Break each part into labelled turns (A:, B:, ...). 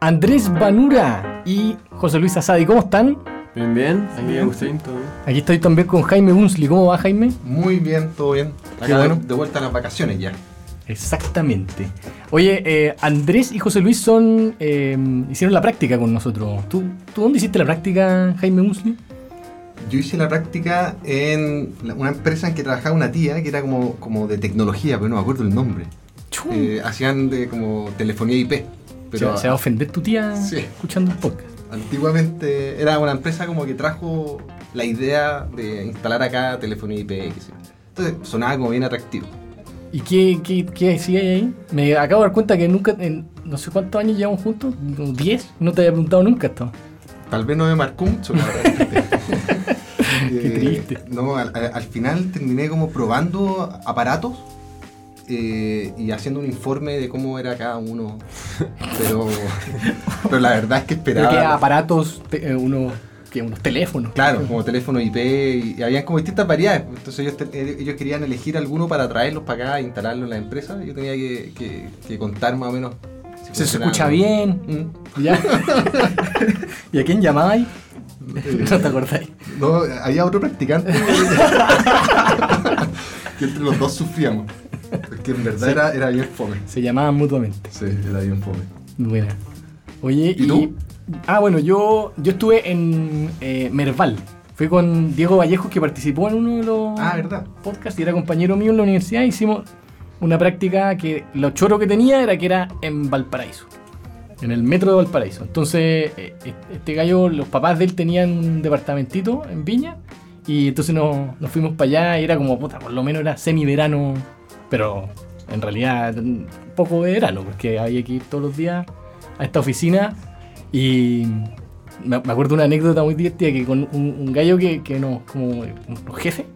A: Andrés Banura y José Luis Asadi. ¿Cómo están?
B: Bien, bien.
C: Aquí bien, Agustín, todo bien.
A: Aquí estoy también con Jaime Unsley. ¿Cómo va Jaime?
C: Muy bien, todo bien. Acá
A: bueno.
C: de, vuelta a las vacaciones ya.
A: Exactamente. Oye, eh, Andrés y José Luis son eh, hicieron la práctica con nosotros. ¿Tú, ¿Tú dónde hiciste la práctica, Jaime Unsley?
C: Yo hice la práctica en una empresa en que trabajaba una tía que era como, como de tecnología, pero no me acuerdo el nombre. Eh, hacían de como telefonía IP.
A: Se,
C: Pero
A: se va a ofender tu tía
C: Sí.
A: escuchando el podcast.
C: antiguamente era una empresa como que trajo la idea de instalar acá telefonía IP. Entonces sonaba como bien atractivo.
A: ¿Y qué, qué, qué sigue ahí? Me acabo de dar cuenta que nunca, en no sé cuántos años llevamos juntos, como 10, no te había preguntado nunca esto.
C: Tal vez no me marcó mucho, la verdad.
A: Qué triste.
C: No, al- al final terminé como probando aparatos eh, y haciendo un informe de cómo era cada uno. Pero, pero la verdad es que
A: Pero
C: esperaba.
A: que aparatos, te- eh, unos, que unos teléfonos.
C: Claro, como teléfono IP y, y habían como distintas variedades. Entonces ellos, te- ellos querían elegir alguno para traerlos para acá e instalarlo en la empresa. Yo tenía que, que- que contar más o menos. si
A: Se, escucha bien.
C: Mm.
A: ¿Ya? ¿Y a quién llamabais? No te acordáis.
C: No, había otro practicante que entre los dos sufríamos. Porque en verdad
A: Sí.
C: era, era bien fome.
A: Se llamaban mutuamente.
C: Sí, era bien fome.
A: Buena. Oye,
C: ¿Y tú?
A: Ah, bueno, yo, yo estuve en eh, Merval. Fui con Diego Vallejo, que participó en uno de los
C: Ah, ¿verdad?
A: podcasts y era compañero mío en la universidad. Hicimos una práctica que lo choro que tenía era que era en Valparaíso. En el metro de Valparaíso. Entonces, eh, este gallo, los papás de él tenían un departamentito en Viña. Y entonces nos, nos fuimos para allá y era como, puta, por lo menos era semi-verano. Pero en realidad, poco verano, porque había que ir todos los días a esta oficina. Y me, acuerdo una anécdota muy divertida que con un, un gallo que, que nos, como los jefes,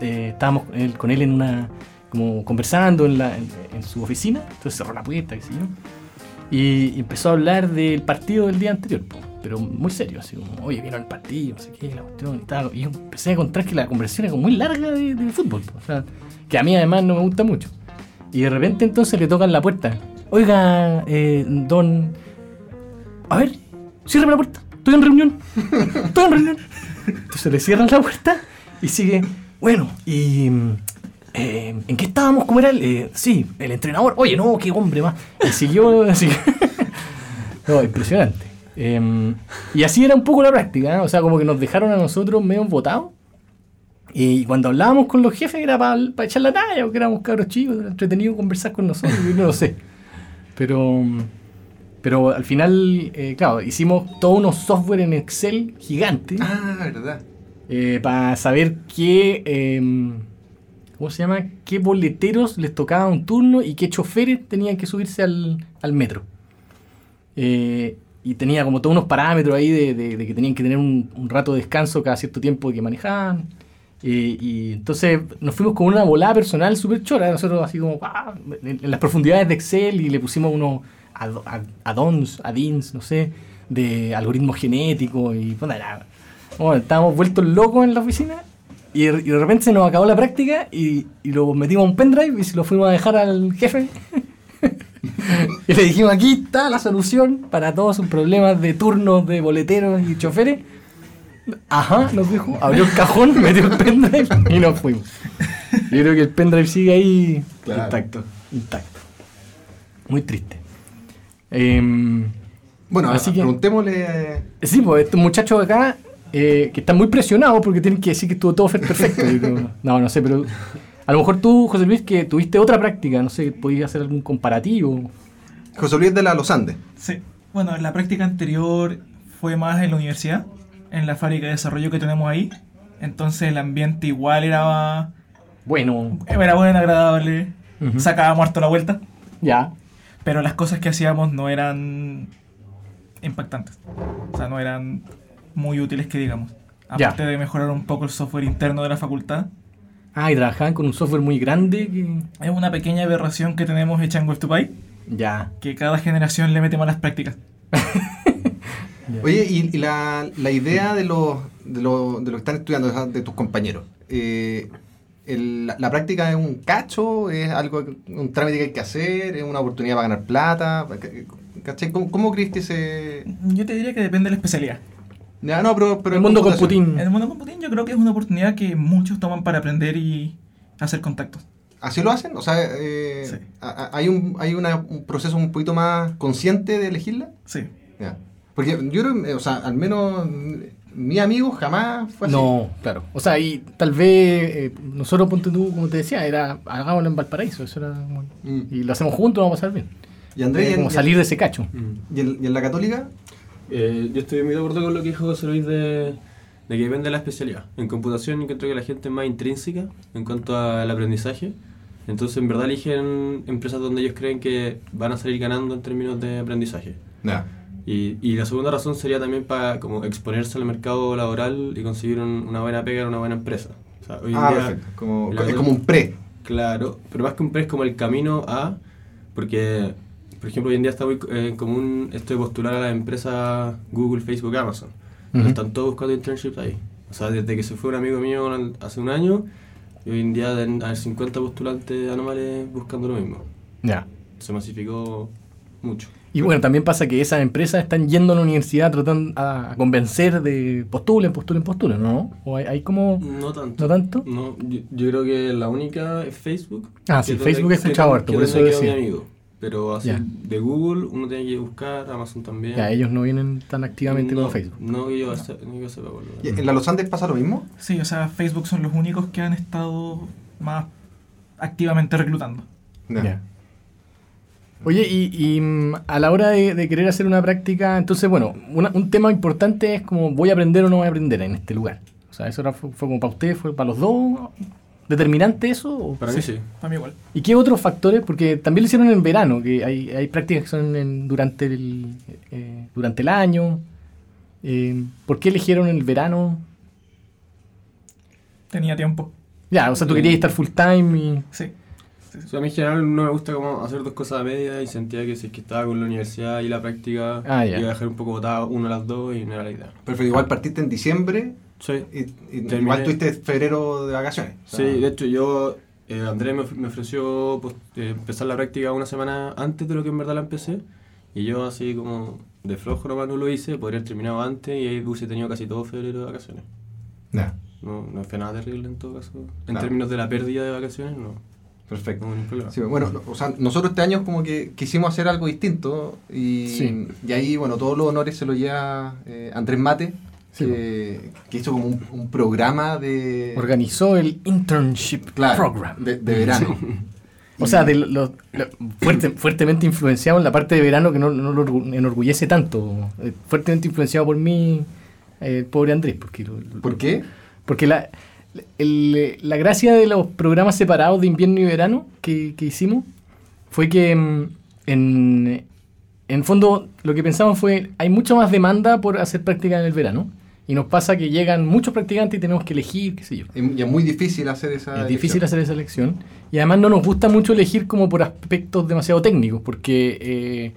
A: eh, estábamos con él, con él en una, como conversando en, la, en, en su oficina, entonces cerró la puerta, qué sé yo, y, empezó a hablar del partido del día anterior, pero muy serio, así como, oye, vino el partido, no sé qué, la cuestión y tal, y yo empecé a encontrar que la conversación era como muy larga de, de fútbol, o sea, que a mí además no me gusta mucho. Y de repente entonces le tocan la puerta, oiga, eh, don, a ver, cierre la puerta, estoy en reunión, estoy en reunión. Entonces le cierran la puerta y sigue, bueno, y... eh, ¿En qué estábamos? ¿Cómo era? El, eh, sí, el entrenador. Oye, no, qué hombre más. Y siguió así. no, impresionante. Eh, y así era un poco la práctica, ¿eh? o sea, como que nos dejaron a nosotros medio votados. Y cuando hablábamos con los jefes era para echar la talla, porque éramos cabros chicos, era entretenido conversar con nosotros, yo no lo sé. Pero, pero al final, eh, claro, hicimos todos unos software en Excel gigantes
C: Ah, verdad.
A: eh, para saber qué, eh, ¿cómo se llama? ¿Qué boleteros les tocaba un turno y qué choferes tenían que subirse al, al metro? Eh, y tenía como todos unos parámetros ahí de, de- de que tenían que tener un, un rato de descanso cada cierto tiempo que manejaban. Eh, y entonces nos fuimos con una volada personal súper chora. Nosotros así como ¡guau! en, en las profundidades de Excel y le pusimos unos ad- ad- add-ons, no sé, de algoritmos genéticos y bueno, era- bueno, estábamos vueltos locos en la oficina y, y de repente se nos acabó la práctica y, y lo metimos en un pendrive y se lo fuimos a dejar al jefe. y le dijimos, aquí está la solución para todos sus problemas de turnos de boleteros y choferes. Ajá, nos dijo, abrió el cajón, metió el pendrive y nos fuimos. Yo creo que el pendrive sigue ahí
C: Claro.
A: intacto, intacto. Muy triste. Em,
C: Bueno,
A: Así que-
C: preguntémosle.
A: Sí, pues estos muchachos acá eh, que están muy presionados porque tienen que decir que estuvo todo perfecto. No, no sé, pero a lo mejor tú, José Luis, que tuviste otra práctica, no sé, podías hacer algún comparativo.
C: José Luis de la Los Andes.
B: Sí. Bueno, la práctica anterior fue más en la universidad, en la fábrica de desarrollo que tenemos ahí. Entonces el ambiente igual era,
A: Bueno,
B: era bueno, agradable.
A: Ujú.
B: Sacábamos harto la vuelta.
A: ya.
B: Pero las cosas que hacíamos no eran impactantes. O sea, no eran muy útiles que digamos.
A: Ya.
B: Aparte de mejorar un poco el software interno de la facultad.
A: Ah, y trabajaban con un software muy grande que...
B: Es una pequeña aberración que tenemos hecha en Web2Py,
A: Ya.
B: que cada generación le mete malas prácticas.
C: Oye, y, y la, la idea de los de lo, de lo que están estudiando, de tus compañeros. eh, el- la, la práctica es un cacho? ¿Es algo, un trámite que hay que hacer? ¿Es una oportunidad para ganar plata? ¿Cachai? ¿Cómo, cómo crees que se...?
B: Yo te diría que depende de la especialidad.
C: Ya, no, pero... pero
A: el mundo computing.
B: En el mundo computing yo creo que es una oportunidad que muchos toman para aprender y hacer contactos.
C: ¿Así lo hacen? O sea, eh,
B: Sí.
C: ¿hay, un, hay una- un proceso un poquito más consciente de elegirla?
B: Sí.
C: Ya. Porque yo creo, eh, o sea, al menos mi amigo jamás fue así.
A: No, claro. O sea, y tal vez eh, nosotros, ponte tú, como te decía, era hagámoslo en Valparaíso. Eso era
C: Mm.
A: Y lo hacemos juntos, vamos a pasar bien.
C: Y Andrés,
A: Eh,
C: ¿y
A: como salir de ese cacho.
D: Mm.
C: ¿y en, y en la católica?
D: Eh, yo estoy muy de acuerdo con lo que dijo José Luis de, de que depende de la especialidad. En computación encuentro que la gente es más intrínseca en cuanto al aprendizaje. Entonces, en verdad eligen empresas donde ellos creen que van a salir ganando en términos de aprendizaje.
C: Ya.
D: Y, y la segunda razón sería también para como exponerse al mercado laboral y conseguir un- una buena pega en una buena empresa. O sea, hoy en
C: Ah,
D: día,
C: perfecto. Como, es como un pre.
D: Claro, pero más que un pre es como el camino a, porque, por ejemplo, hoy en día está muy eh, común esto de postular a las empresas Google, Facebook, Amazon. Pero
A: Ujú.
D: Están todos buscando internships ahí. O sea, desde que se fue un amigo mío hace un año, y hoy en día haber 50 postulantes anuales buscando lo mismo.
A: Ya.
D: Se masificó mucho.
A: Y bueno, también pasa que esas empresas están yendo a la universidad tratando a convencer de postulen, postulen, postulen, ¿no? O hay, hay como...
D: No tanto.
A: ¿No tanto?
D: No, yo, yo creo que la única es Facebook.
A: Ah, sí, Facebook he escuchado harto, por
D: es
A: eso decía.
D: mi amigo. Pero así, de Google uno tiene que buscar, Amazon también.
A: Ya, ellos no vienen tan activamente
D: no,
A: como Facebook.
D: No yo, se- no que yo sepa, por lo
C: ¿Y
D: menos.
C: ¿En la Los Andes pasa lo mismo?
B: Sí, o sea, Facebook son los únicos que han estado más activamente reclutando.
C: Ya.
A: Oye, y, y, mm, a la hora de, de querer hacer una práctica, entonces, bueno, una- un tema importante es como voy a aprender o no voy a aprender en este lugar. O sea, eso era- fue, fue como para ustedes, fue para los dos determinante eso. o-
D: Para mí sí.
B: Para mí igual.
A: ¿Y qué otros factores? Porque también lo hicieron en verano, que hay, hay prácticas que son en- durante, el, eh, durante el año. Eh, ¿Por qué eligieron el verano?
B: Tenía tiempo.
A: Ya, o sea, tú querías estar full time y...
B: Sí.
D: O sea, a mí en general no me gusta como hacer dos cosas a media y sentía que si es que estaba con la universidad y la práctica
A: Ah, ya.
D: iba a dejar un poco botada una de las dos y no era la idea.
C: Perfecto, igual partiste en diciembre
D: Sí.
C: y, y igual tuviste febrero de vacaciones. O
D: Sí,
C: sea,
D: de hecho yo, eh, Andrés me, me ofreció pues, eh, empezar la práctica una semana antes de lo que en verdad la empecé y yo así como de flojo nomás no lo hice, podría haber terminado antes y ahí hubiese tenido casi todo febrero de vacaciones.
C: ya,
D: No, no fue nada terrible en todo caso. En
C: Claro.
D: términos de la pérdida de vacaciones, no,
C: perfecto. Sí, bueno, no, o sea, nosotros este año como que quisimos hacer algo distinto y,
A: Sí.
C: y ahí, bueno, todos los honores se lo lleva eh, Andrés Mate,
A: Sí,
C: que, que hizo como un, un programa de...
A: Organizó el Internship
C: claro,
A: Program.
C: de, de verano.
A: O sea, de lo- lo- lo- fuerte- fuertemente influenciado en la parte de verano que no, no lo orgu- enorgullece tanto. Eh, fuertemente influenciado por mí, eh, pobre Andrés. Porque
C: ¿Por qué?
A: Porque la, el- la gracia de los programas separados de invierno y verano que, que hicimos fue que mm, en, en fondo lo que pensamos fue hay mucha más demanda por hacer práctica en el verano y nos pasa que llegan muchos practicantes y tenemos que elegir, qué sé yo.
C: Y es muy difícil hacer esa...
A: Es difícil
C: elección.
A: hacer esa elección. Y además no nos gusta mucho elegir como por aspectos demasiado técnicos, porque eh,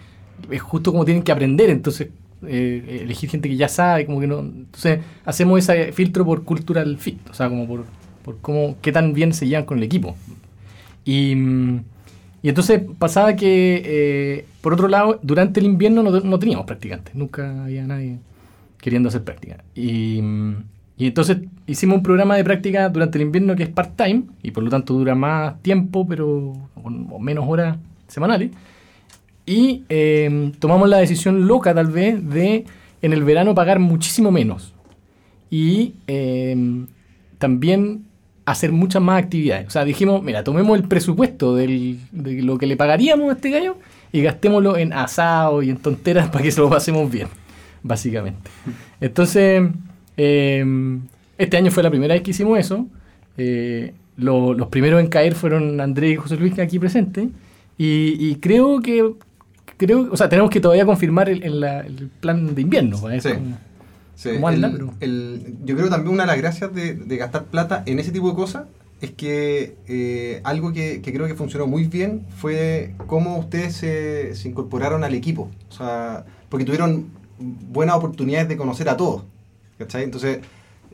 A: es justo como tienen que aprender, entonces eh, elegir gente que ya sabe, como que no... Entonces hacemos ese filtro por cultural fit, o sea, como por, por cómo, qué tan bien se llevan con el equipo. Y, y entonces pasaba que, eh, por otro lado, durante el invierno no, no teníamos practicantes, nunca había nadie queriendo hacer práctica. Y, y entonces hicimos un programa de práctica durante el invierno que es part-time y por lo tanto dura más tiempo, pero o menos horas semanales. Y eh, tomamos la decisión loca tal vez de en el verano pagar muchísimo menos. Y eh, también hacer muchas más actividades. O sea, dijimos, mira, tomemos el presupuesto de lo que le pagaríamos a este gallo y gastémoslo en asado y en tonteras para que se lo pasemos bien, básicamente. Entonces, eh, este año fue la primera vez que hicimos eso. Eh, lo- los primeros en caer fueron Andrés y José Luis aquí presentes. Y, y creo que, creo, o sea, tenemos que todavía confirmar el, el- la- el plan de invierno. para ver
C: Sí.
A: cómo-
C: Sí,
A: ¿Cómo anda,
C: el-
A: pero?
C: yo creo que también una de las gracias de, de gastar plata en ese tipo de cosas es que eh, algo que, que creo que funcionó muy bien fue cómo ustedes se, se incorporaron al equipo. O sea, porque tuvieron buenas oportunidades de conocer a todos. ¿Cachai? Entonces,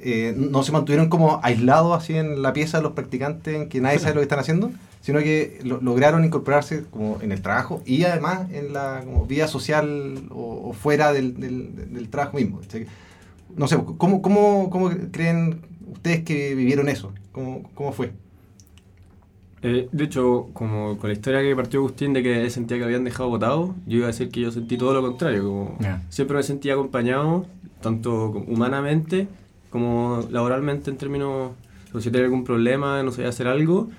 C: eh, no se mantuvieron como aislados así en la pieza de los practicantes en que nadie sabe lo que están haciendo, sino que lo- lograron incorporarse como en el trabajo y además en la como vida social o, o fuera del, del- del trabajo mismo. No sé, ¿cómo, cómo, cómo creen ustedes que vivieron eso? ¿Cómo, cómo fue?
D: Eh, de hecho, como con la historia que partió Agustín de que él sentía que habían dejado votado, yo iba a decir que yo sentí todo lo contrario. Como. Siempre me sentía acompañado, tanto humanamente como laboralmente en términos, o si tenía algún problema, no sabía hacer algo,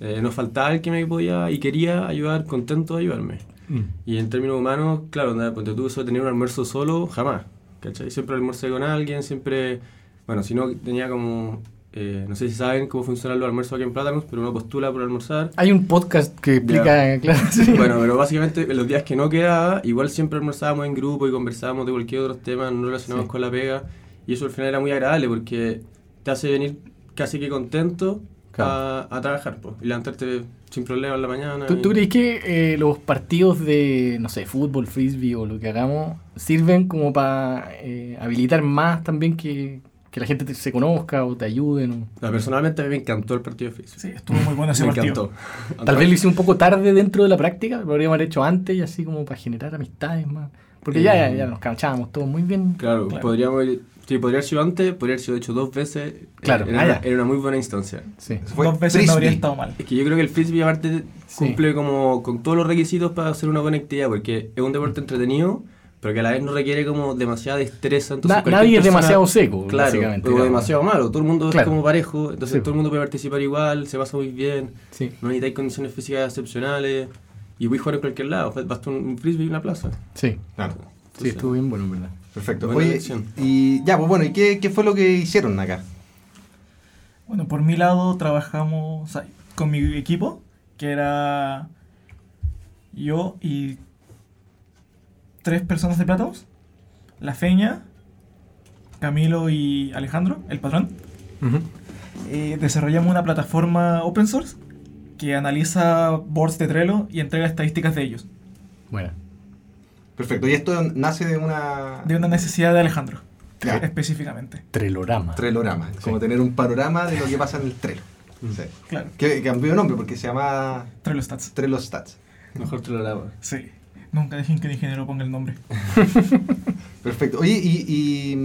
D: eh, nos faltaba el que me podía y quería ayudar, contento de ayudarme.
A: Mm.
D: Y en términos humanos, claro, nada, pues tú eso de tener un almuerzo solo, jamás. ¿Cachai? Siempre almorcé con alguien, siempre. Bueno, si no, tenía como. eh, no sé si saben cómo funcionan los almuerzos aquí en Plátanos, pero uno postula por almorzar.
A: Hay un podcast que explica, claro, sí.
D: Bueno, pero básicamente en los días que no quedaba, igual siempre almorzábamos en grupo y conversábamos de cualquier otro tema no relacionados
A: Sí.
D: con la pega. Y eso al final era muy agradable porque te hace venir casi que contento a, a trabajar po, y levantarte sin problema en la mañana.
A: ¿Tú,
D: y-
A: tú crees que eh, los partidos de, no sé, fútbol, frisbee o lo que hagamos sirven como para eh, habilitar más también que, que la gente te- se conozca o te ayuden? o-
D: No, personalmente a mí me encantó el partido de física.
B: Sí, estuvo muy bueno ese
D: me
B: partido.
D: encantó.
A: Tal vez lo hice un poco tarde dentro de la práctica, lo podríamos haber hecho antes y así como para generar amistades más. Porque ya, ya, ya nos canchábamos todos muy bien.
D: Claro,
B: Claro.
D: podríamos ir- sí, podría haber sido antes, podría haber sido hecho dos veces.
A: Claro,
D: era,
A: ah,
D: una, era una muy buena instancia.
A: Sí.
C: Fue
B: Dos veces no habría
C: frisbee.
B: estado mal.
D: Es que yo creo que el frisbee aparte
A: Sí.
D: cumple como con todos los requisitos para hacer una buena actividad, porque es un deporte entretenido, pero que a la vez no requiere como demasiada destreza. Entonces
A: Na- nadie es
D: persona-
A: demasiado seco,
D: claro,
A: básicamente.
D: o demasiado malo. Todo el mundo
A: Claro.
D: es como parejo, entonces
A: Sí.
D: todo el mundo puede participar igual, se pasa muy bien,
A: Sí.
D: no necesitáis condiciones físicas excepcionales y voy a jugar en cualquier lado. Basta un, un frisbee y una plaza.
A: Sí,
C: Claro.
A: sí, estuvo bien bueno, en verdad.
C: Perfecto.
D: Buena
C: Oye,
D: elección.
C: y ya, pues bueno, ¿y qué, qué fue lo que hicieron acá?
B: Bueno, por mi lado trabajamos o sea, con mi equipo, que era yo y tres personas de Plátanos, la Feña, Camilo y Alejandro, el patrón. Eh, desarrollamos una plataforma open source que analiza boards de Trello y entrega estadísticas de ellos,
A: Bueno.
C: Perfecto. Y esto nace de una...
B: de una necesidad de Alejandro,
C: Ya.
B: específicamente.
A: Trelorama.
C: Trelorama. Es como tener un panorama de lo que pasa en el Trello. Sí.
B: Claro,
C: Que que cambió de nombre porque se llama
B: Trello Stats.
C: Trello Stats.
D: Mejor te lo grabo.
B: Sí, nunca dejen que el ingeniero ponga el nombre.
C: Perfecto. Oye, y, y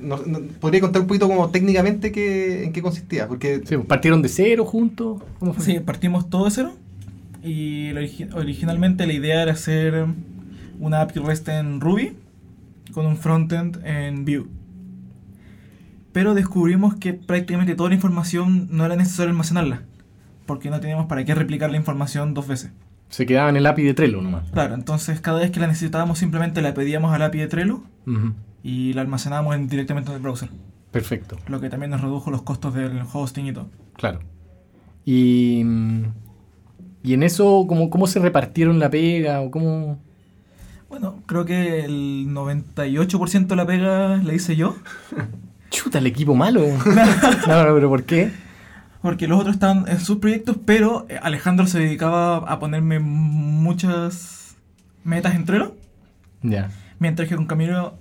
C: nos- nos- ¿podría contar un poquito como técnicamente qué, en qué consistía? Porque
A: Sí, pues, ¿Partieron de cero juntos? ¿Cómo fue?
B: Sí, partimos todo de cero. Y originalmente la idea era hacer una API REST en Ruby con un frontend en Vue. Pero descubrimos que prácticamente toda la información no era necesario almacenarla, porque no teníamos para qué replicar la información dos veces.
A: Se quedaba en el API de Trello nomás.
B: Claro, entonces cada vez que la necesitábamos simplemente la pedíamos al API de Trello y la almacenábamos en- directamente en el browser,
A: Perfecto,
B: lo que también nos redujo los costos del hosting y todo.
A: claro. Y, y en eso, ¿cómo, ¿cómo se repartieron la pega? ¿O cómo...?
B: Bueno, creo que el 98% de la pega la hice yo.
A: Chuta, el equipo malo. no, no, pero ¿por qué?
B: Porque los otros estaban en sus proyectos, pero eh, Alejandro se dedicaba a ponerme muchas metas en Trello,
A: Ya.
B: mientras que con Camilo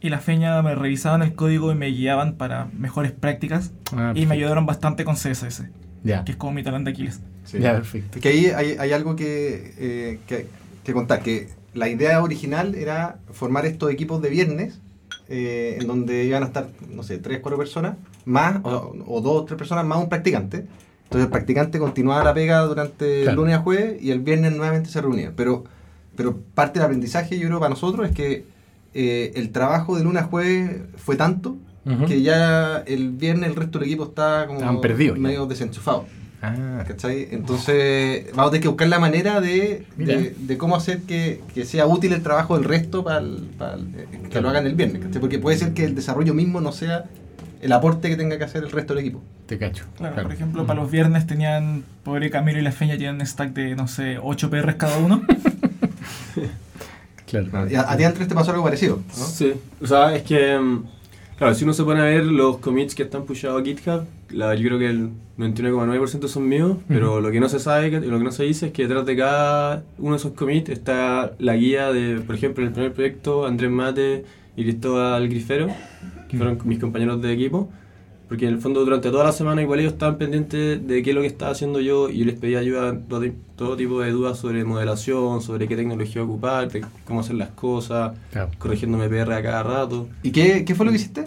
B: y la Feña me revisaban el código y me guiaban para mejores prácticas
A: Ah,
B: y me ayudaron bastante con CSS,
A: Ya.
B: que es como mi talón de Aquiles.
C: Sí.
A: Ya, perfecto.
C: Que ahí hay, hay algo que, eh, que, que contar, que la idea original era formar estos equipos de viernes, eh, en donde iban a estar, no sé, tres, cuatro personas, más, o, o dos, tres personas más un practicante. Entonces el practicante continuaba la pega durante el lunes a jueves y el viernes nuevamente se reunía. Pero, pero parte del aprendizaje, yo creo, para nosotros es que eh, el trabajo de lunes a jueves fue tanto
A: Ujú.
C: que ya el viernes el resto del equipo está como
A: ya.
C: medio desenchufado.
A: Ah,
C: ¿Cachai? Entonces vamos a tener que buscar la manera de, de, de cómo hacer que, que sea útil el trabajo del resto para que
A: Claro.
C: lo hagan el viernes. ¿cachai? Porque puede ser que el desarrollo mismo no sea el aporte que tenga que hacer el resto del equipo.
A: te cacho.
B: Claro, por ejemplo, para los viernes tenían, pobre Camilo y la Feña tenían un stack de, no sé, 8 PRs cada uno.
A: Claro.
C: Y a, a ti antes te pasó algo parecido, ¿no?
D: Sí, o sea, es que, mm, claro, si uno se pone a ver los commits que están pushados a GitHub, la, yo creo que el 99,9% son míos, pero lo que no se sabe, lo que no se dice es que detrás de cada uno de esos commits está la guía de, por ejemplo, en el primer proyecto, Andrés Mate y Cristóbal Grifero, que fueron mis compañeros de equipo. Porque en el fondo durante toda la semana igual ellos estaban pendientes de qué es lo que estaba haciendo yo y yo les pedía ayuda, todo, todo tipo de dudas sobre modelación, sobre qué tecnología ocupar, de cómo hacer las cosas,
A: Claro.
D: corrigiéndome PR a cada rato.
C: ¿Y qué, qué fue lo que hiciste?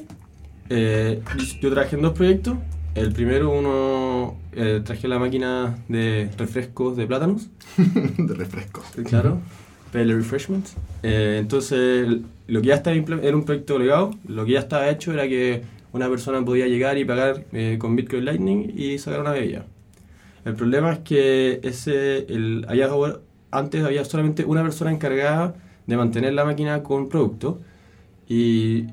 D: Eh, yo trabajé en dos proyectos. El primero, uno, eh, traje la máquina de refrescos de plátanos,
C: de refrescos.
D: claro, PL Refreshments. Eh, entonces, lo que ya estaba era un proyecto legado, lo que ya estaba hecho era que una persona podía llegar y pagar eh, con Bitcoin Lightning y sacar una bebida. El problema es que ese, el, había, antes había solamente una persona encargada de mantener la máquina con producto y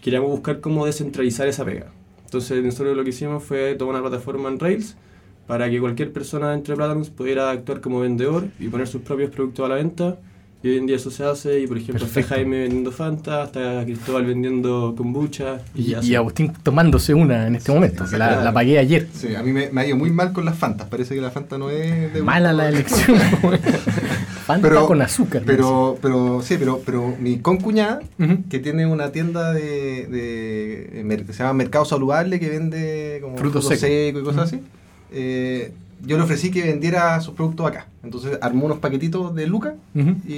D: queríamos buscar cómo descentralizar esa pega. Entonces nosotros lo que hicimos fue tomar una plataforma en Rails para que cualquier persona dentro de Platanus pudiera actuar como vendedor y poner sus propios productos a la venta. Y hoy en día eso se hace y por ejemplo
A: Perfecto.
D: está Jaime vendiendo Fanta, está Cristóbal vendiendo kombucha
A: Y,
D: así.
A: y Agustín tomándose una en este momento, que la, la pagué ayer.
C: Sí, a mí me, me ha ido muy mal con las Fantas. Parece que la Fanta no es de
A: Mala la elección. Fanta
C: Pero-
A: con azúcar.
C: Pero, pero, sí, pero, pero mi concuñada,
A: Ujú.
C: que tiene una tienda de, de- de mer- se llama Mercado Saludable, que vende como
A: Frutos
C: frutos
A: secos.
C: secos y cosas así. Eh, yo le ofrecí que vendiera sus productos acá. Entonces armó unos paquetitos de Luca
A: Ujú.
C: y,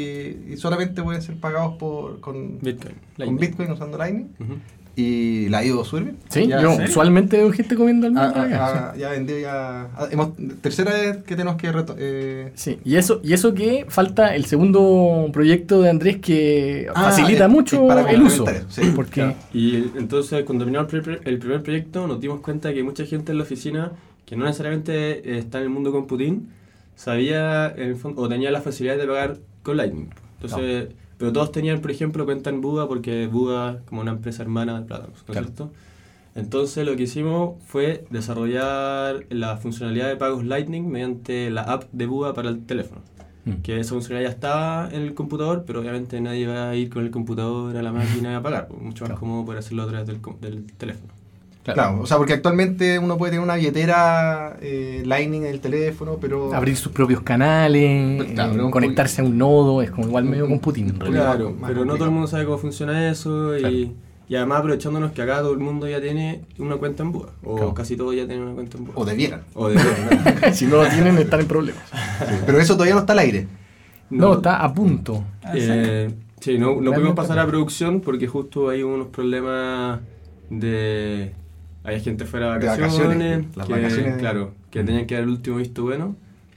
C: y solamente pueden ser pagados por, con,
D: Bitcoin.
C: con. Bitcoin usando Lightning.
D: Ujú.
C: Y la ha ido súper bien.
A: Sí,
C: Ya,
A: yo usualmente veo gente comiendo
C: Ah,
A: almendra acá,
C: ah, ah, ya vendió ya. ah, hemos, tercera vez que tenemos que reto- eh,
A: Sí, y eso, y eso que falta el segundo proyecto de Andrés que
C: Ah,
A: facilita
C: es-
A: mucho
C: es para
A: el uso.
C: sí.
A: Porque
D: Claro. Y entonces cuando terminó el, primer- el primer proyecto nos dimos cuenta que mucha gente en la oficina que no necesariamente está en el mundo computing sabía en el fondo, o tenía la facilidad de pagar con Lightning. Entonces, pero todos tenían, por ejemplo, cuenta en Buda porque Buda como una empresa hermana de Plátanos, ¿no es
A: Claro.
D: cierto? Entonces lo que hicimos fue desarrollar la funcionalidad de pagos Lightning mediante la app de Buda para el teléfono.
A: Mm.
D: Que esa funcionalidad ya estaba en el computador, pero obviamente nadie va a ir con el computador a la máquina a pagar. pues, Mucho más
A: Claro.
D: cómodo poder hacerlo a través del, del teléfono.
C: Claro. o sea, porque actualmente uno puede tener una billetera eh, Lightning en el teléfono, pero.
A: abrir sus propios canales,
C: claro,
A: eh,
C: pero
A: conectarse a un nodo, es como igual medio
C: Un-
A: computing en realidad.
C: Claro,
D: pero no todo el mundo sabe cómo funciona eso
A: Claro.
D: y, y además aprovechándonos que acá todo el mundo ya tiene una cuenta en Buda, o
A: Claro.
D: casi todos ya tienen una cuenta en Buda.
C: O debieran.
D: O de
A: si no lo tienen, están en problemas.
C: Sí, Pero eso todavía no está al aire.
A: No, está a punto.
B: Ah.
D: Eh, sí, no, no pudimos pasar a producción porque justo hay unos problemas de... Hay gente fuera de
C: De
D: vacaciones,
C: vacaciones, las
D: que,
C: vacaciones.
D: claro, que tenían que dar el último visto bueno,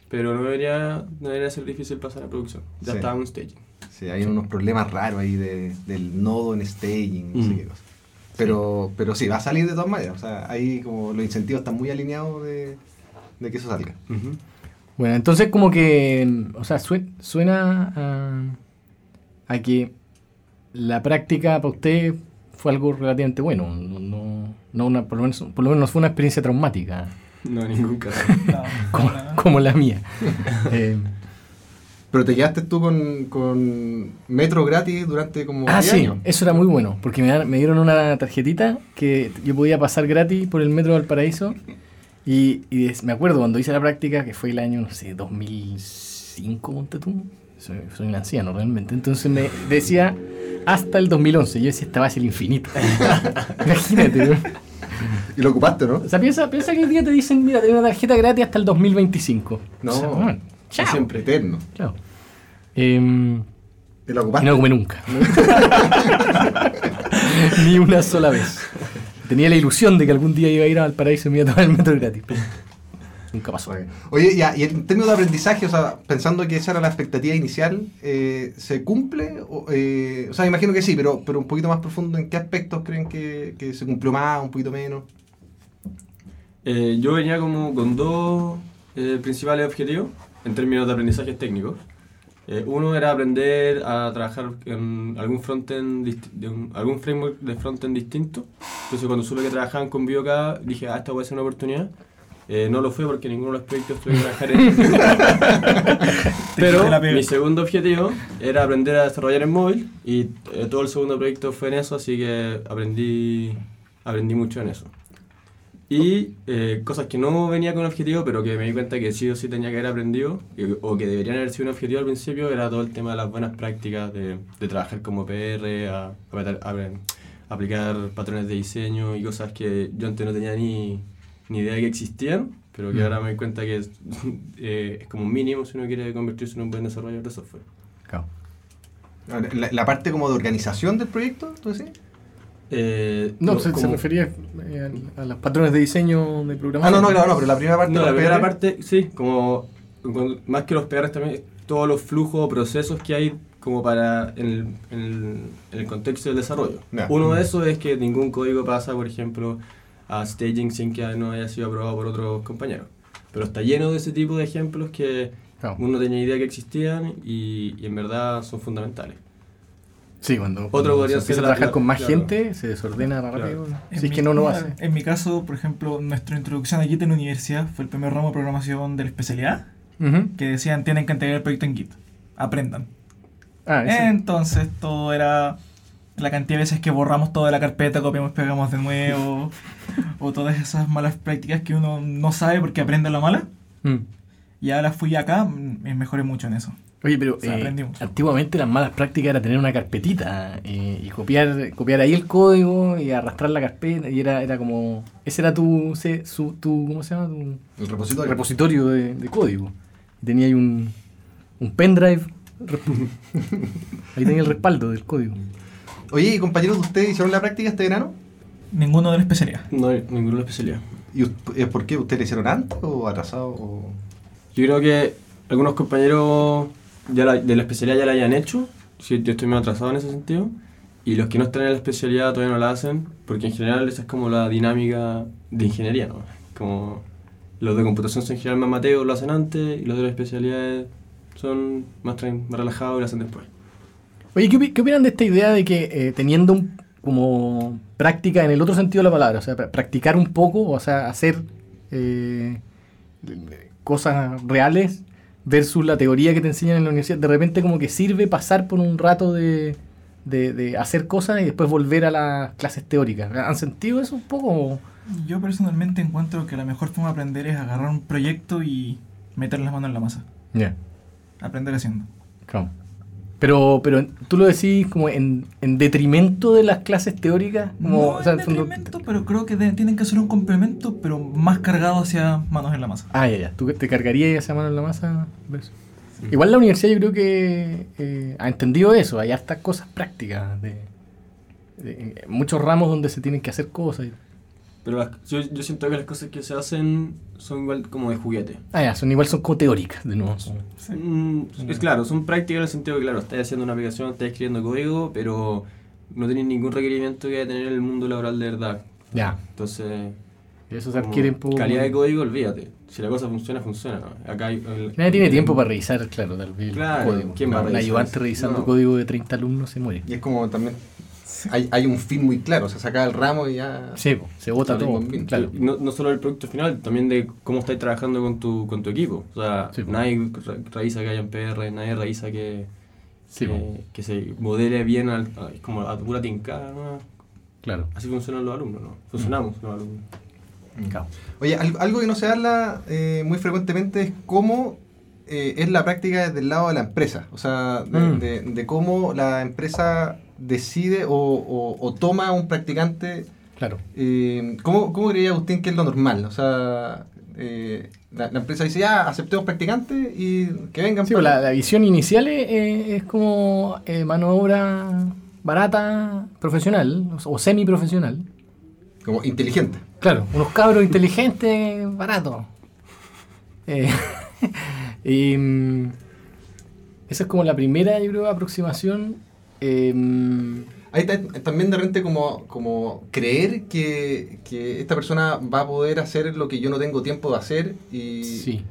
D: pero no debería, no debería ser difícil pasar a producción. Ya
C: Sí.
D: estaba en staging.
C: Sí, hay unos problemas raros ahí de, del nodo en staging, no sé
D: Mm.
C: qué cosa. Pero, pero sí, va a salir de todas maneras. O sea, ahí como los incentivos están muy alineados de, de que eso salga.
A: Bueno, entonces como que, o sea, sue- suena a, a que la práctica para usted fue algo relativamente bueno. No, una, por, lo menos, por lo menos no fue una experiencia traumática
D: No, en ningún caso.
B: No,
A: como,
B: no, no.
A: como la mía. Eh,
C: Pero te quedaste tú con, con metro gratis durante como
A: ah,
C: 10
A: sí,
C: años.
A: eso era muy bueno, porque me, dan- me dieron una tarjetita que yo podía pasar gratis por el metro del Paraíso. Y, y me acuerdo cuando hice la práctica, que fue el año, no sé, 2005, ponte tú. Soy, soy un anciano realmente. Entonces me decía hasta el 2011. Yo decía, esta va a ser el infinito. Imagínate, ¿no?
C: Y lo ocupaste, ¿no?
A: O sea, piensa, piensa que el día te dicen, mira, tenés una tarjeta gratis hasta el 2025.
C: No,
A: O sea, bueno, chao.
C: siempre eterno.
A: Chao. Em,
C: Y lo
A: y
C: ocupaste.
A: no comí nunca. Ni una sola vez. Tenía la ilusión de que algún día iba a ir al paraíso y me iba a tomar el metro gratis. Nunca pasó.
C: Oye, ya, y en términos de aprendizaje, o sea, pensando que esa era la expectativa inicial, eh, ¿se cumple? O, eh, o sea, me imagino que sí, pero, pero un poquito más profundo, ¿en qué aspectos creen que, que se cumplió más, un poquito menos?
D: Eh, yo venía como con dos eh, principales objetivos en términos de aprendizajes técnicos. Eh, uno era aprender a trabajar en algún frontend, de un- algún framework de frontend distinto. Entonces cuando supe que trabajaban con Bioca, dije, ah, esta puede ser una oportunidad. Eh, no lo fue porque ninguno de los proyectos tuve que trabajar en Pero mi segundo objetivo era aprender a desarrollar en móvil y eh, todo el segundo proyecto fue en eso, así que aprendí, aprendí mucho en eso. Y eh, cosas que no venía con objetivo, pero que me di cuenta que sí o sí tenía que haber aprendido, o que deberían haber sido un objetivo al principio, era todo el tema de las buenas prácticas, de, de trabajar como PR, a, a a, aplicar patrones de diseño y cosas que yo antes no tenía ni, ni idea de que existían, pero que
A: Mm.
D: ahora me doy cuenta que es, eh, es como un mínimo si uno quiere convertirse en un buen desarrollador de software.
A: Claro.
C: La, la parte como de organización del proyecto, ¿tú decís?
D: Eh,
A: No, se, refería eh, a, a los patrones de diseño de
C: Ah,
A: programación.
C: no, no, claro, no, pero la primera parte
D: No, la primera
C: PR,
D: parte, sí, como con- más que los PRs también, todos los flujos o procesos que hay como para en el, en el- en el contexto del desarrollo. Uno de esos es que ningún código pasa, por ejemplo, a staging sin que no haya sido aprobado por otros compañeros. Pero está lleno de ese tipo de ejemplos que
A: Claro.
D: uno no tenía idea que existían y, y en verdad son fundamentales.
A: Sí, cuando,
D: Otro
A: cuando
D: podría
A: se empieza a trabajar
D: la-
A: con más
D: claro.
A: gente, se desordena rápido.
B: En
A: Si es que no lo
B: mira,
A: hace.
B: En mi caso, por ejemplo, nuestra introducción a Git en la universidad fue el primer ramo de programación de la especialidad,
A: Ujú.
B: que decían tienen que entregar el proyecto en Git. Aprendan.
A: Ah.
B: Entonces todo era la cantidad de veces que borramos toda la carpeta, copiamos, pegamos de nuevo, o todas esas malas prácticas que uno no sabe porque aprende la mala.
A: Mm.
B: Y ahora fui acá, mm, me mejoré mucho en eso.
A: Oye, pero
B: O sea,
A: eh, antiguamente las malas prácticas era tener una carpetita eh, y copiar copiar ahí el código y arrastrar la carpeta y era, era como... Ese era tu, se- su, tu ¿cómo se llama? Tu
C: el repositorio.
A: repositorio de, de código. Tenía ahí un, un pendrive. ahí tenía el respaldo del código.
C: Oye, ¿y compañeros de ustedes hicieron la práctica este verano?
B: Ninguno de la especialidad.
D: No hay ninguna especialidad.
C: ¿Y eh, por qué? ¿Ustedes la hicieron antes o atrasado? O...
D: Yo creo que algunos compañeros ya la- de la especialidad ya la hayan hecho. Sí, yo estoy más atrasado en ese sentido. Y los que no están en la especialidad todavía no la hacen, porque en general esa es como la dinámica de ingeniería, ¿no? Como los de computación son en general más mateos, lo hacen antes, y los de las especialidades son más, más relajados y lo hacen después.
A: Oye, ¿qué, qué opinan de esta idea de que eh, teniendo un- como práctica en el otro sentido de la palabra, o sea, pra- practicar un poco, o sea, hacer eh, cosas reales versus la teoría que te enseñan en la universidad, de repente como que sirve pasar por un rato de, de- de hacer cosas y después volver a las clases teóricas. ¿Han sentido eso un poco?
B: Yo personalmente encuentro que la mejor forma de aprender es agarrar un proyecto y meter las manos en la masa.
A: Ya,
B: Aprender haciendo.
A: claro. Pero, pero tú lo decís como en, en detrimento de las clases teóricas. Como,
B: no
A: o sea,
B: en detrimento, pero creo que de- tienen que ser un complemento, pero más cargado hacia manos en la masa.
A: Ah, ya, ya. ¿Tú te cargarías esa mano en la masa? ¿Ves? Igual la universidad yo creo que eh, ha entendido eso. Hay hartas cosas prácticas. De, de- muchos ramos donde se tienen que hacer cosas.
D: Pero las- yo, yo siento que las cosas que se hacen son igual como de juguete.
A: Ah, ya, son igual son como teóricas, de nuevo.
B: Sí.
D: Mm, es claro, son prácticas en el sentido que, claro, estás haciendo una aplicación, estás escribiendo código, pero no tenés ningún requerimiento que haya tener el mundo laboral de verdad.
A: Ya.
D: Entonces,
A: Y eso se por...
D: calidad de código, olvídate. Si la cosa funciona, funciona. ¿no? Acá hay, el-
A: Nadie tiene tiempo para revisar, claro, tal vez
D: Claro,
A: el código.
D: ¿quién va a
A: Un
D: revisar
A: ayudante
D: eso?
A: revisando
D: No.
A: código de 30 alumnos se muere.
C: Y es como también. Hay, hay un fin muy claro, o sea, saca el ramo y ya.
A: Sí, se
C: Claro,
A: todo.
C: fin.
A: Claro.
D: Y No, no solo el producto final, también de cómo estáis trabajando con tu, con tu equipo. O sea,
A: Sí,
D: nadie re- revisa que haya en PR, nadie revisa que,
A: Sí,
D: que, que se modele bien, al, como a pura tincada. ¿no?
A: claro.
D: Así funcionan los alumnos, ¿no? Funcionamos los alumnos.
A: Claro.
C: Oye, al- algo que no se habla eh, muy frecuentemente es cómo eh, es la práctica desde el lado de la empresa. O sea, de,
A: Mm.
C: de- de cómo la empresa decide o, o- o toma a un practicante.
A: Claro.
C: Eh, ¿cómo, ¿Cómo creía Agustín que es lo normal? O sea, eh, la, la empresa dice, ya, aceptemos practicantes y que vengan.
A: Sí,
C: para-
A: la, la visión inicial es, es- como eh, mano de obra barata, profesional o, o semi-profesional.
C: Como inteligente.
A: Claro, unos cabros inteligentes, baratos. Eh, y, mm, esa es como la primera, yo creo, aproximación. Eh,
C: Ahí está también de repente como, como creer que, que esta persona va a poder hacer lo que yo no tengo tiempo de hacer y,
A: sí,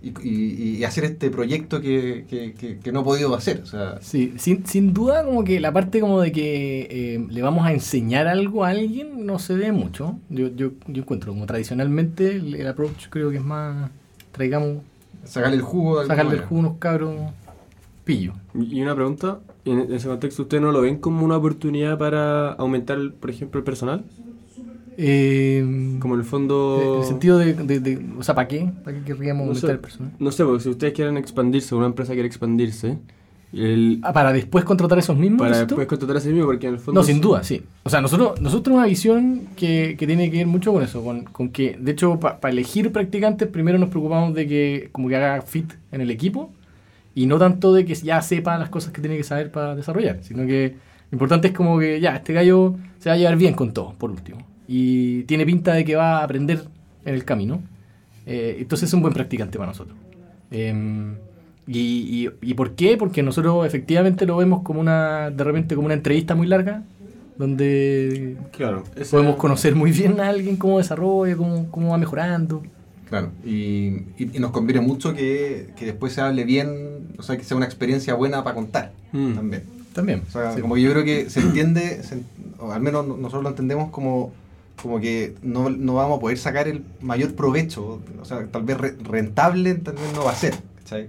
C: y, y- y hacer este proyecto que, que- que- no he podido hacer. O sea,
A: sí. Sin, sin duda, como que la parte como de que eh, le vamos a enseñar algo a alguien no se ve mucho. Yo, yo, yo encuentro como tradicionalmente el, el approach creo que es más, traigamos,
C: sacarle el jugo.
A: sacarle el jugo a unos cabros pillos.
D: Y una pregunta, en ese contexto, ¿ustedes no lo ven como una oportunidad para aumentar, por ejemplo, el personal?
A: Eh,
D: Como en el
A: en
D: fondo...
A: el sentido de, de- de- o sea, ¿para qué? ¿Para qué querríamos
D: No
A: aumentar
D: sé.
A: el personal?
D: No sé, porque si ustedes quieren expandirse, una empresa quiere expandirse, El,
A: Ah, para después contratar esos mismos.
D: para después contratar a ese mismo, porque en el fondo.
A: No, sin duda, sí. O sea, nosotros, nosotros una visión que, que tiene que ver mucho con eso, con, con que, de hecho, para elegir practicantes, primero nos preocupamos de que como que haga fit en el equipo y no tanto de que ya sepa las cosas que tiene que saber para desarrollar, sino que lo importante es como que ya, este gallo se va a llevar bien con todo, por último. Y tiene pinta de que va a aprender en el camino. Eh, entonces es un buen practicante para nosotros. Em, y, y- ¿Y por qué? Porque nosotros efectivamente lo vemos como una, de repente como una entrevista muy larga, donde
D: Claro.
A: podemos conocer muy bien a alguien cómo desarrolla, cómo, cómo va mejorando.
C: Claro, y, y- y nos conviene mucho que, que después se hable bien, o sea, que sea una experiencia buena para contar
D: Mm.
C: también.
A: También.
C: O sea,
A: sí.
C: como yo creo que se entiende, se o al menos no- nosotros lo entendemos como, como que no, no vamos a poder sacar el mayor provecho, o sea, tal vez re- rentable tal vez no va a ser, ¿cachai?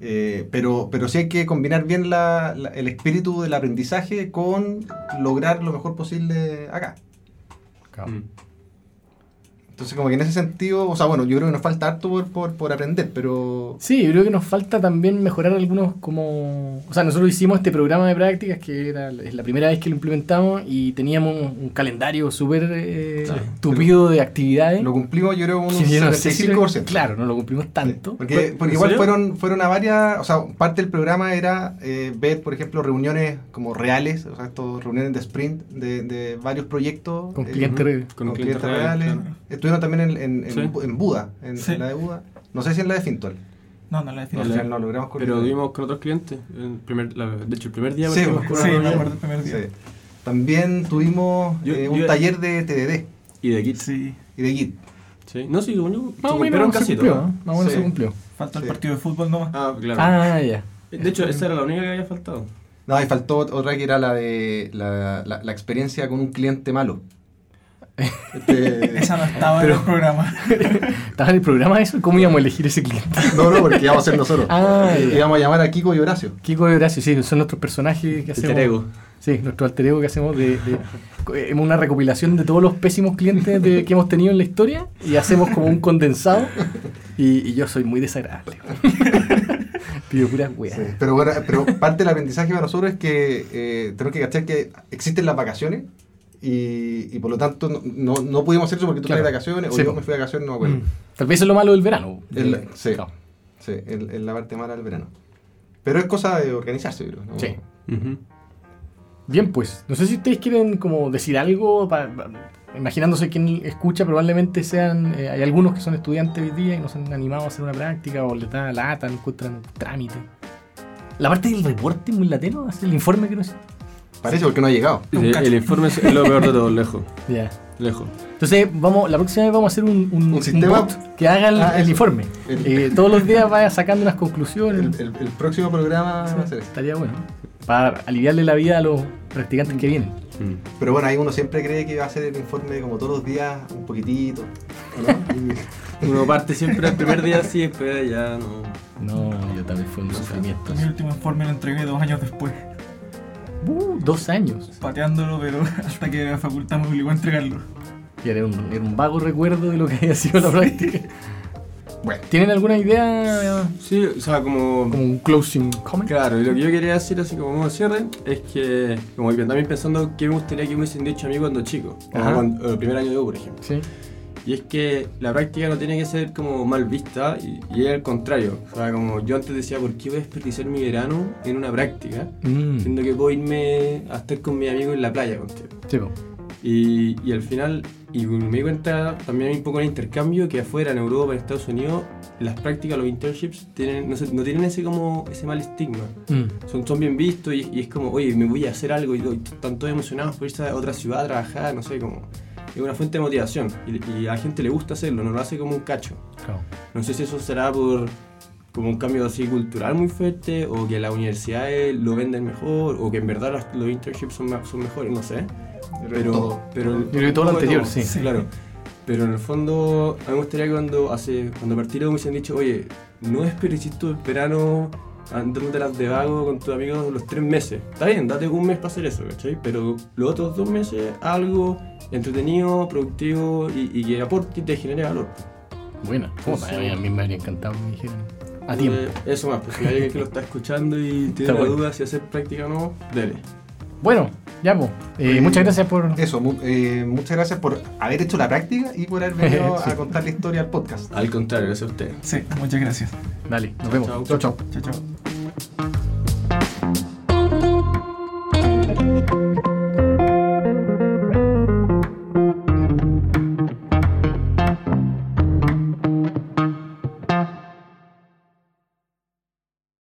C: Eh, pero, pero sí hay que combinar bien la- la- el espíritu del aprendizaje con lograr lo mejor posible acá.
A: Claro.
D: Mm.
C: Entonces, como que en ese sentido, o sea, bueno, yo creo que nos falta harto por, por, por aprender, pero
A: Sí, yo creo que nos falta también mejorar algunos como... O sea, nosotros hicimos este programa de prácticas que era es la primera vez que lo implementamos y teníamos un, un calendario súper eh,
C: Sí.
A: tupido de actividades.
C: lo cumplimos yo creo un
A: que yo no sé si lo-
C: 75%.
A: claro, no lo cumplimos tanto.
C: Porque,
D: ¿Fue-
C: porque igual
D: serio?
C: fueron, fueron a varias, o sea, parte del programa era eh, ver, por ejemplo, reuniones como reales, o sea, estos reuniones de sprint de, de varios proyectos.
A: Con
C: eh,
A: clientes
C: con,
D: Con
C: clientes
D: clientes
C: reales.
D: reales, claro.
C: Estuvieron también en, en, en,
D: Sí.
C: Bu- en Buda, en,
B: Sí.
C: en la de Buda. No sé si en la de Fintual.
B: No, no la
C: Al
B: defino.
D: la-
C: final no logramos
D: Pero vimos con otros clientes. el primer, la- de hecho, el primer día
C: Sí,
B: Sí, me acuerdo el primer día.
C: Sí. También tuvimos
D: Yo-
C: eh, un
D: yo-
C: taller de TDD
D: Y de Git.
B: Sí.
C: y de Git.
D: Sí. No, sí, yo.
A: Más
D: se
A: o menos se cumplió. Más o menos se cumplió.
B: Falta el partido de fútbol nomás.
D: Ah, claro.
A: Ah, ya.
D: De hecho, esa era la única que había faltado.
C: No, y faltó otra que era la de la, la, la experiencia con un cliente malo. Este-
B: Esa no estaba
A: Pero-
B: en el programa.
A: ¿Estaba en el programa eso? ¿Cómo íbamos a elegir ese cliente?
C: no, no, porque íbamos a ser nosotros.
A: Ah,
C: íbamos a llamar a Kiko y Horacio.
A: Kiko y Horacio, sí, son nuestros personajes que hacemos.
D: Alter ego.
A: Sí, nuestro alter ego que hacemos de, de- eh, una recopilación de todos los pésimos clientes de- que hemos tenido en la historia y hacemos como un condensado. Y, y yo soy muy desagradable. Pido puras weas.
C: Sí, Pero bueno, pero parte del aprendizaje para nosotros es que eh, tenemos que cachar que existen las vacaciones y, y por lo tanto no, no, no pudimos hacer eso porque tú
A: Claro.
C: estás de vacaciones
A: Sí,
C: o yo me fui de vacaciones, no me acuerdo.
A: Mm. Tal vez es lo malo del verano.
C: El- sí.
A: claro.
C: Sí, es es la parte mala del verano. Pero es cosa de organizarse, yo creo. ¿no?
A: Sí.
D: Ujú.
A: Bien, pues, no sé si ustedes quieren como decir algo, pa- pa- imaginándose quién escucha, probablemente sean, eh, hay algunos que son estudiantes hoy día y no se han animado a hacer una práctica o les da lata, no encuentran trámite. La parte del reporte es muy latero, el informe que no es...
C: Parece porque no ha llegado.
D: Sí, el informe es lo peor de todo, lejos.
A: Ya.
D: Lejos.
A: Entonces, vamos, la próxima vez vamos a hacer un, un,
C: ¿Un sistema?
A: bot que haga el,
C: Ah,
A: el informe.
C: El-
A: Eh, todos los días vaya sacando unas conclusiones.
C: El, el- el próximo programa va a ser este.
A: Estaría bueno. Para aliviarle la vida a los practicantes que vienen.
D: Mm.
C: Pero bueno, ahí uno siempre cree que va a ser el informe como todos los días, un poquitito. ¿no?
D: Uno parte siempre el primer día así, después ya no.
A: No, yo también fue un sufrimiento.
B: Mi último informe lo entregué dos años después.
A: Uh, dos años.
B: Pateándolo, pero hasta que la facultad me obligó a entregarlo.
A: Y era un, era un vago recuerdo de lo que había sido la práctica.
C: bueno,
A: ¿Tienen alguna idea?
D: Sí, o sea, como.
A: Como un closing comment.
D: Claro, y lo que yo quería decir así como modo cierre es que, como yo también pensando qué me gustaría que me hubiesen dicho a mí cuando chico, como
A: Ajá.
D: cuando- el primer año de U, por ejemplo.
A: Sí.
D: Y es que la práctica no tiene que ser como mal vista y, y es al contrario. O sea, como yo antes decía, ¿por qué voy a desperdiciar mi verano en una práctica?
A: Mm,
D: Siendo que puedo irme a estar con mi amigo en la playa contigo.
A: sí, po.
D: Y, y al final, y me di cuenta también un poco en el intercambio que afuera, en Europa, en Estados Unidos, las prácticas, los internships, tienen, no, sé, no tienen ese como ese mal estigma.
A: Mm,
D: Son, son bien vistos y, y es como, oye, me voy a hacer algo y, y están todos emocionados por irse a otra ciudad a trabajar, no sé, como... Es una fuente de motivación y, y a la gente le gusta hacerlo, no lo hace como un cacho.
A: claro.
D: No sé si eso será por como un cambio así cultural muy fuerte o que las universidades lo venden mejor o que en verdad los, los internships son, son mejores, no sé. Pero,
C: todo.
D: pero
A: que todo lo anterior,
D: todo,
A: sí.
B: Sí.
D: Claro. Pero en el fondo, a mí me gustaría que cuando, hace, cuando partieron me hubiesen dicho, oye, no desperdicies tu verano andándotelas de vago con tus amigos los tres meses. Está bien, date un mes para hacer eso, ¿cachai? Pero los otros dos meses, algo entretenido, productivo y, y que aporte y te genere valor.
A: Buena. Oh,
D: Sí.
A: a mí me habría encantado que me dijeran. A tiempo.
D: Eh, eso más, pues si hay alguien que lo está escuchando y tiene la
A: bueno.
D: duda si hacer práctica o no, dele.
A: Bueno, ya, pues.
C: Eh,
A: muchas gracias por.
C: Eso, mu- eh, muchas gracias por haber hecho la práctica y por haber venido
A: Sí.
C: a contar la historia al podcast.
D: Al contrario, gracias a usted.
B: Sí, muchas gracias.
A: Dale, nos vemos.
D: Chao.
A: chau. chau.
B: Chao, chao.